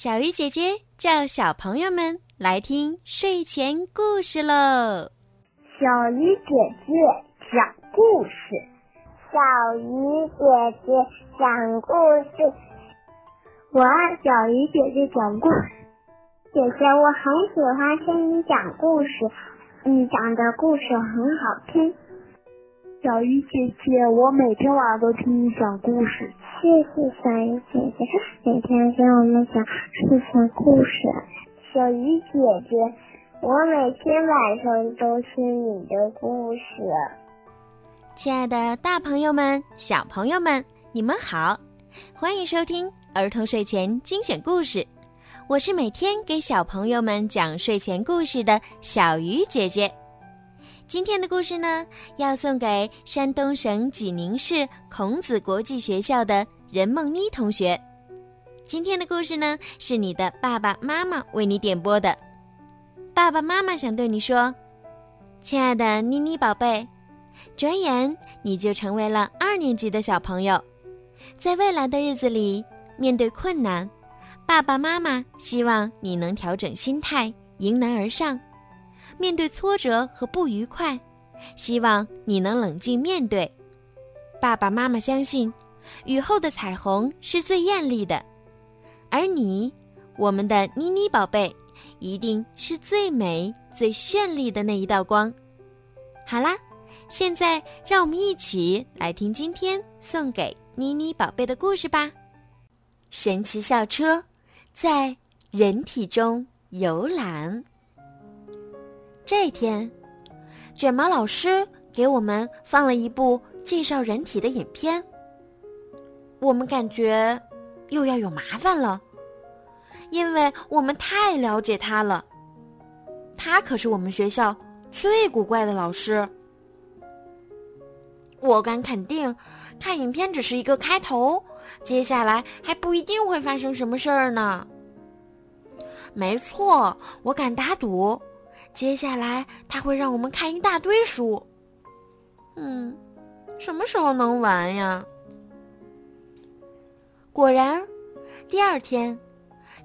小鱼姐姐叫小朋友们来听睡前故事喽。小鱼姐姐讲故事，小鱼姐姐讲故事，我爱小鱼姐姐讲故事。姐姐，我很喜欢听你讲故事，你讲的故事很好听。小鱼姐姐，我每天晚上都听你讲故事。谢谢小鱼姐姐，每天给我们讲睡前故事。小鱼姐姐，我每天晚上都听你的故事。亲爱的，大朋友们、小朋友们，你们好，欢迎收听儿童睡前精选故事。我是每天给小朋友们讲睡前故事的小鱼姐姐。今天的故事呢，要送给山东省济宁市孔子国际学校的任梦妮同学。今天的故事呢，是你的爸爸妈妈为你点播的。爸爸妈妈想对你说，亲爱的妮妮宝贝，转眼你就成为了二年级的小朋友。在未来的日子里，面对困难，爸爸妈妈希望你能调整心态，迎难而上。面对挫折和不愉快，希望你能冷静面对。爸爸妈妈相信，雨后的彩虹是最艳丽的，而你，我们的妮妮宝贝，一定是最美、最绚丽的那一道光。好啦，现在让我们一起来听今天送给妮妮宝贝的故事吧。神奇校车在人体中游览。这天，卷毛老师给我们放了一部介绍人体的影片。我们感觉又要有麻烦了，因为我们太了解他了。他可是我们学校最古怪的老师。我敢肯定，看影片只是一个开头，接下来还不一定会发生什么事儿呢。没错，我敢打赌。接下来他会让我们看一大堆书。嗯，什么时候能完呀？果然，第二天，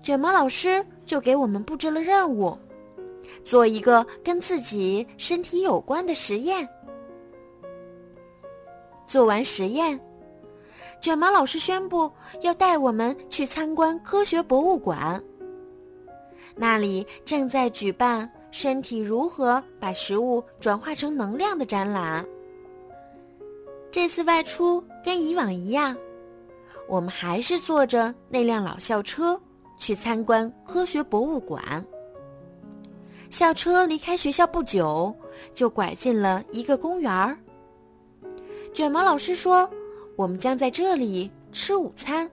卷毛老师就给我们布置了任务，做一个跟自己身体有关的实验。做完实验，卷毛老师宣布要带我们去参观科学博物馆。那里正在举办。身体如何把食物转化成能量的展览。这次外出跟以往一样，我们还是坐着那辆老校车去参观科学博物馆。校车离开学校不久，就拐进了一个公园儿。卷毛老师说：“我们将在这里吃午餐。”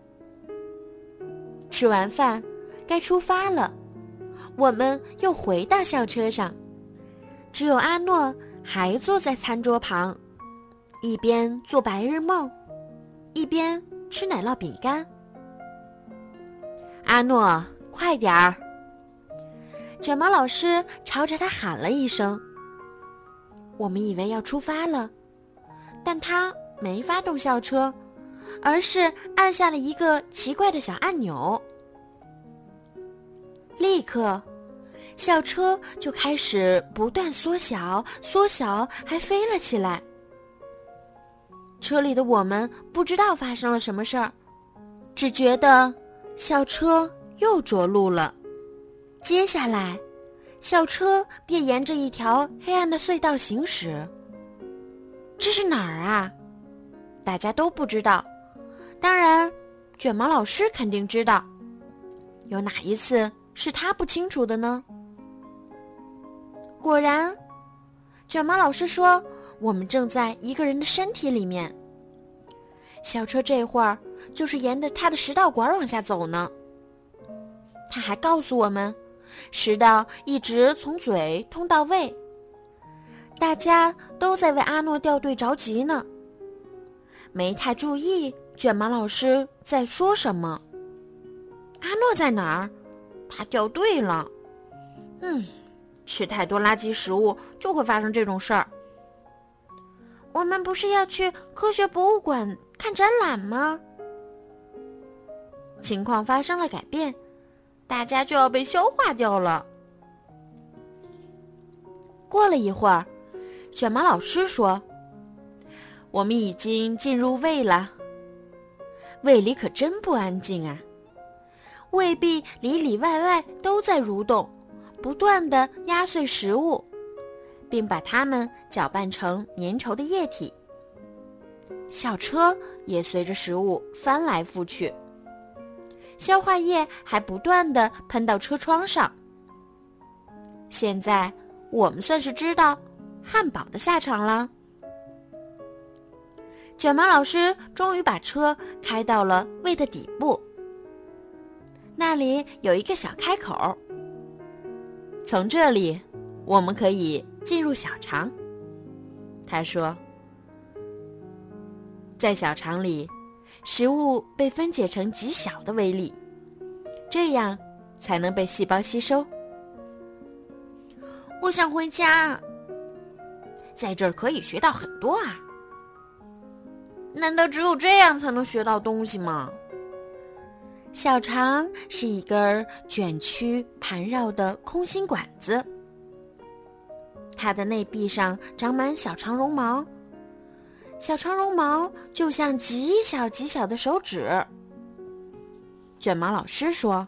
吃完饭，该出发了。我们又回到校车上，只有阿诺还坐在餐桌旁，一边做白日梦，一边吃奶酪饼干。阿诺，快点儿！卷毛老师朝着他喊了一声。我们以为要出发了，但他没发动校车，而是按下了一个奇怪的小按钮。立刻，校车就开始不断缩小，缩小，还飞了起来。车里的我们不知道发生了什么事儿，只觉得校车又着陆了。接下来，校车便沿着一条黑暗的隧道行驶。这是哪儿啊？大家都不知道。当然，卷毛老师肯定知道。有哪一次？是他不清楚的呢。果然，卷毛老师说：“我们正在一个人的身体里面。”小车这会儿就是沿着他的食道管往下走呢。他还告诉我们，食道一直从嘴通到胃。大家都在为阿诺掉队着急呢，没太注意卷毛老师在说什么。阿诺在哪儿？他掉队了，嗯，吃太多垃圾食物就会发生这种事儿。我们不是要去科学博物馆看展览吗？情况发生了改变，大家就要被消化掉了。过了一会儿，卷毛老师说：“我们已经进入胃了，胃里可真不安静啊！胃壁里里外外都在蠕动，不断的压碎食物，并把它们搅拌成粘稠的液体。小车也随着食物翻来覆去。”消化液还不断的喷到车窗上。现在我们算是知道汉堡的下场了。卷毛老师终于把车开到了胃的底部，那里有一个小开口。从这里，我们可以进入小肠。他说，在小肠里。食物被分解成极小的微粒，这样才能被细胞吸收。我想回家，在这儿可以学到很多啊！难道只有这样才能学到东西吗？小肠是一根卷曲盘绕的空心管子，它的内壁上长满小长绒毛。小长绒毛就像极小极小的手指。卷毛老师说：“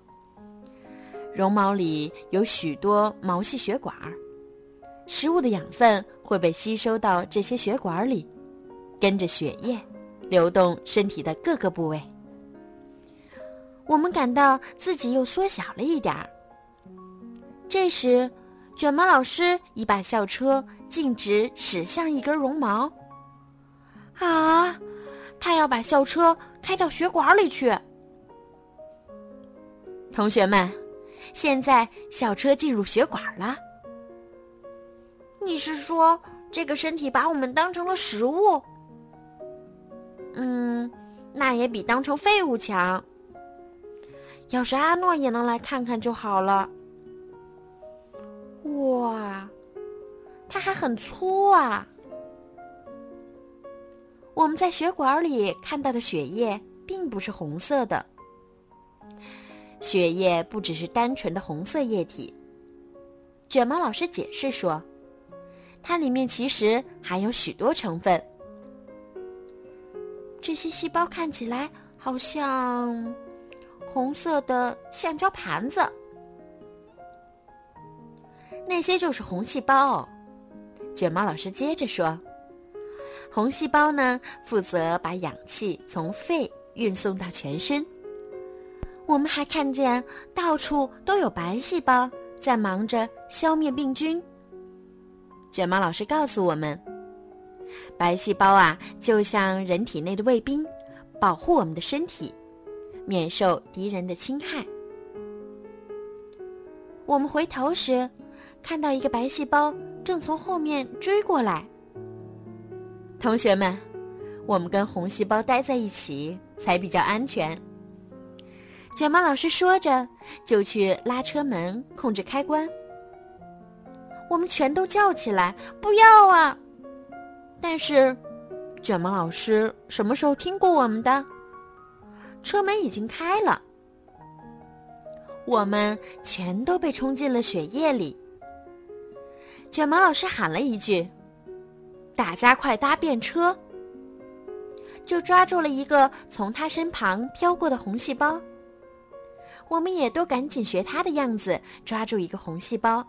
绒毛里有许多毛细血管，食物的养分会被吸收到这些血管里，跟着血液流动身体的各个部位。”我们感到自己又缩小了一点儿。这时，卷毛老师已把校车径直驶向一根绒毛。啊，他要把校车开到血管里去。同学们，现在校车进入血管了。你是说这个身体把我们当成了食物？嗯，那也比当成废物强。要是阿诺也能来看看就好了。还很粗啊！我们在血管里看到的血液并不是红色的。血液不只是单纯的红色液体。卷毛老师解释说，它里面其实含有许多成分。这些细胞看起来好像红色的橡胶盘子。那些就是红细胞。卷毛老师接着说。红细胞呢，负责把氧气从肺运送到全身。我们还看见到处都有白细胞在忙着消灭病菌。卷毛老师告诉我们，白细胞啊，就像人体内的卫兵，保护我们的身体，免受敌人的侵害。我们回头时，看到一个白细胞正从后面追过来。同学们，我们跟红细胞待在一起才比较安全。卷毛老师说着，就去拉车门，控制开关。我们全都叫起来：“不要啊！”但是，卷毛老师什么时候听过我们的？车门已经开了，我们全都被冲进了血液里。卷毛老师喊了一句。大家快搭便车！就抓住了一个从他身旁飘过的红细胞。我们也都赶紧学他的样子，抓住一个红细胞。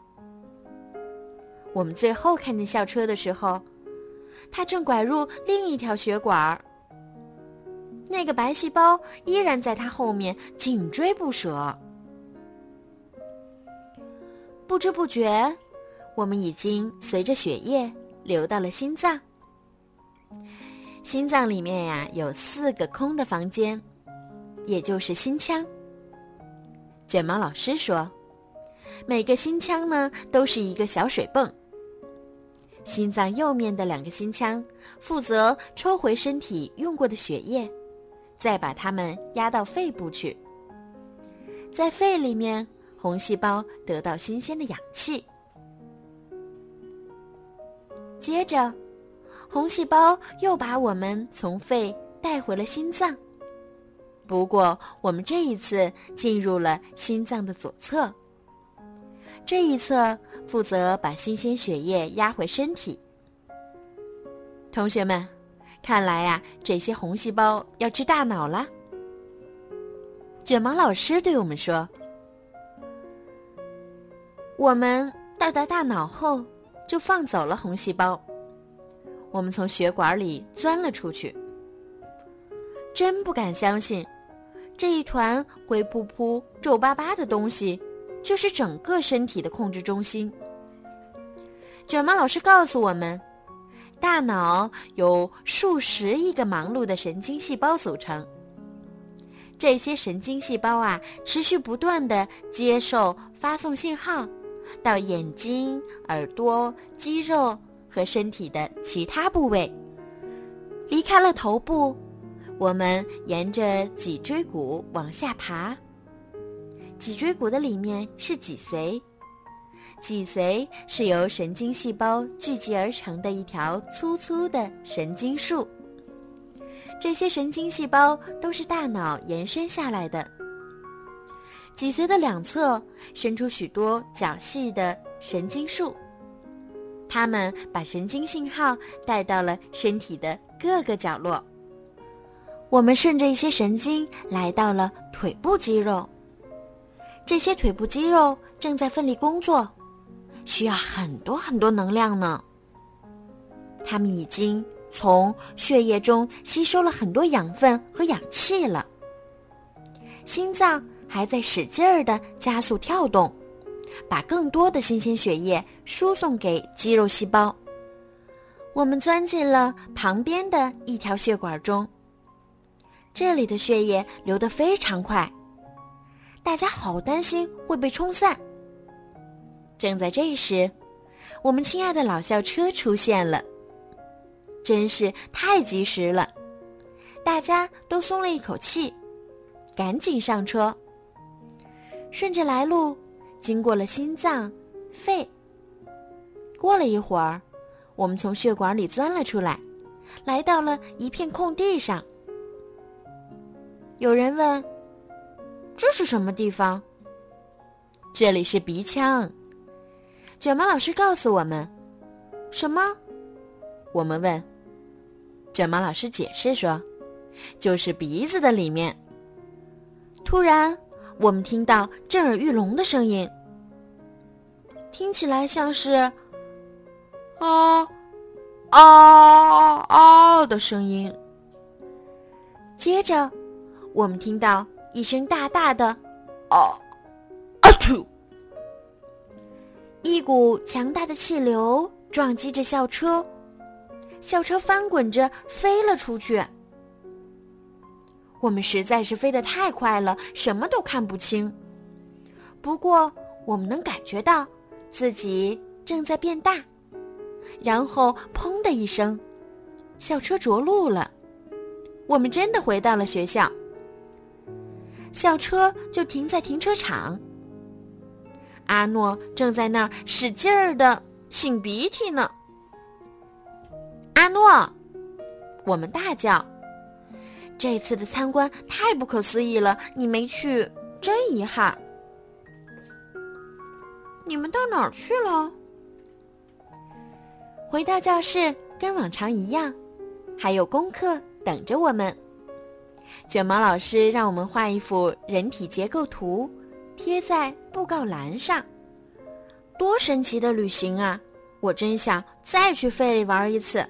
我们最后看见校车的时候，他正拐入另一条血管。那个白细胞依然在他后面紧追不舍。不知不觉，我们已经随着血液。流到了心脏，心脏里面呀有四个空的房间，也就是心腔。卷毛老师说，每个心腔呢都是一个小水泵。心脏右面的两个心腔负责抽回身体用过的血液，再把它们压到肺部去。在肺里面，红细胞得到新鲜的氧气。接着，红细胞又把我们从肺带回了心脏。不过我们这一次进入了心脏的左侧，这一侧负责把新鲜血液压回身体。同学们，看来呀，这些红细胞要吃大脑了。卷毛老师对我们说：“我们到达大脑后，就放走了红细胞。我们从血管里钻了出去。真不敢相信，这一团灰扑扑、皱巴巴的东西，就是整个身体的控制中心。”卷毛老师告诉我们，大脑由数十亿个忙碌的神经细胞组成。这些神经细胞啊，持续不断的接受发送信号，到眼睛、耳朵、肌肉和身体的其他部位。离开了头部，我们沿着脊椎骨往下爬。脊椎骨的里面是脊髓，脊髓是由神经细胞聚集而成的一条粗粗的神经束。这些神经细胞都是大脑延伸下来的。脊髓的两侧伸出许多较细的神经束，它们把神经信号带到了身体的各个角落。我们顺着一些神经来到了腿部肌肉，这些腿部肌肉正在奋力工作，需要很多很多能量呢。它们已经。从血液中吸收了很多养分和氧气了。心脏还在使劲儿的加速跳动，把更多的新鲜血液输送给肌肉细胞。我们钻进了旁边的一条血管中，这里的血液流得非常快，大家好担心会被冲散。正在这时，我们亲爱的老校车出现了。真是太及时了，大家都松了一口气，赶紧上车。顺着来路，经过了心脏、肺。过了一会儿，我们从血管里钻了出来，来到了一片空地上。有人问：“这是什么地方？”这里是鼻腔。卷毛老师告诉我们：“什么？”我们问。卷毛老师解释说：“就是鼻子的里面。”突然，我们听到震耳欲聋的声音，听起来像是“啊啊啊”的声音。接着，我们听到一声大大的“啊啊吐”，一股强大的气流撞击着校车。校车翻滚着飞了出去。我们实在是飞得太快了，什么都看不清。不过，我们能感觉到自己正在变大。然后，砰的一声，校车着陆了。我们真的回到了学校。校车就停在停车场。阿诺正在那儿使劲儿的擤鼻涕呢。阿诺，我们大叫：“这次的参观太不可思议了，你没去，真遗憾。”你们到哪儿去了？回到教室，跟往常一样，还有功课等着我们。卷毛老师让我们画一幅人体结构图，贴在布告栏上。多神奇的旅行啊！我真想再去费里玩一次。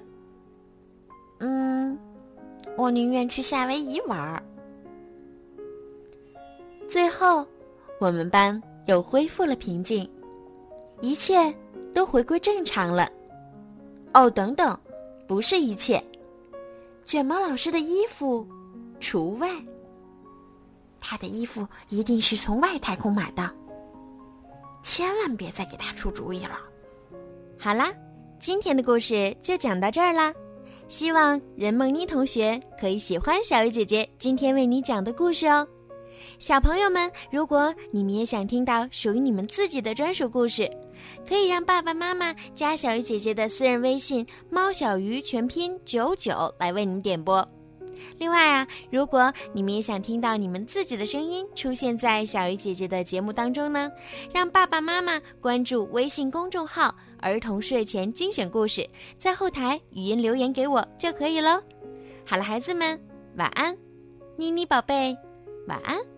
嗯，我宁愿去夏威夷玩儿。最后，我们班又恢复了平静，一切都回归正常了。哦，等等，不是一切，卷毛老师的衣服除外。他的衣服一定是从外太空买的，千万别再给他出主意了。好啦，今天的故事就讲到这儿啦。希望任梦妮同学可以喜欢小鱼姐姐今天为你讲的故事哦，小朋友们，如果你们也想听到属于你们自己的专属故事，可以让爸爸妈妈加小鱼姐姐的私人微信“猫小鱼”全拼九九来为您点播。另外啊，如果你们也想听到你们自己的声音出现在小鱼姐姐的节目当中呢，让爸爸妈妈关注微信公众号“儿童睡前精选故事”，在后台语音留言给我就可以喽。好了，孩子们，晚安，妮妮宝贝，晚安。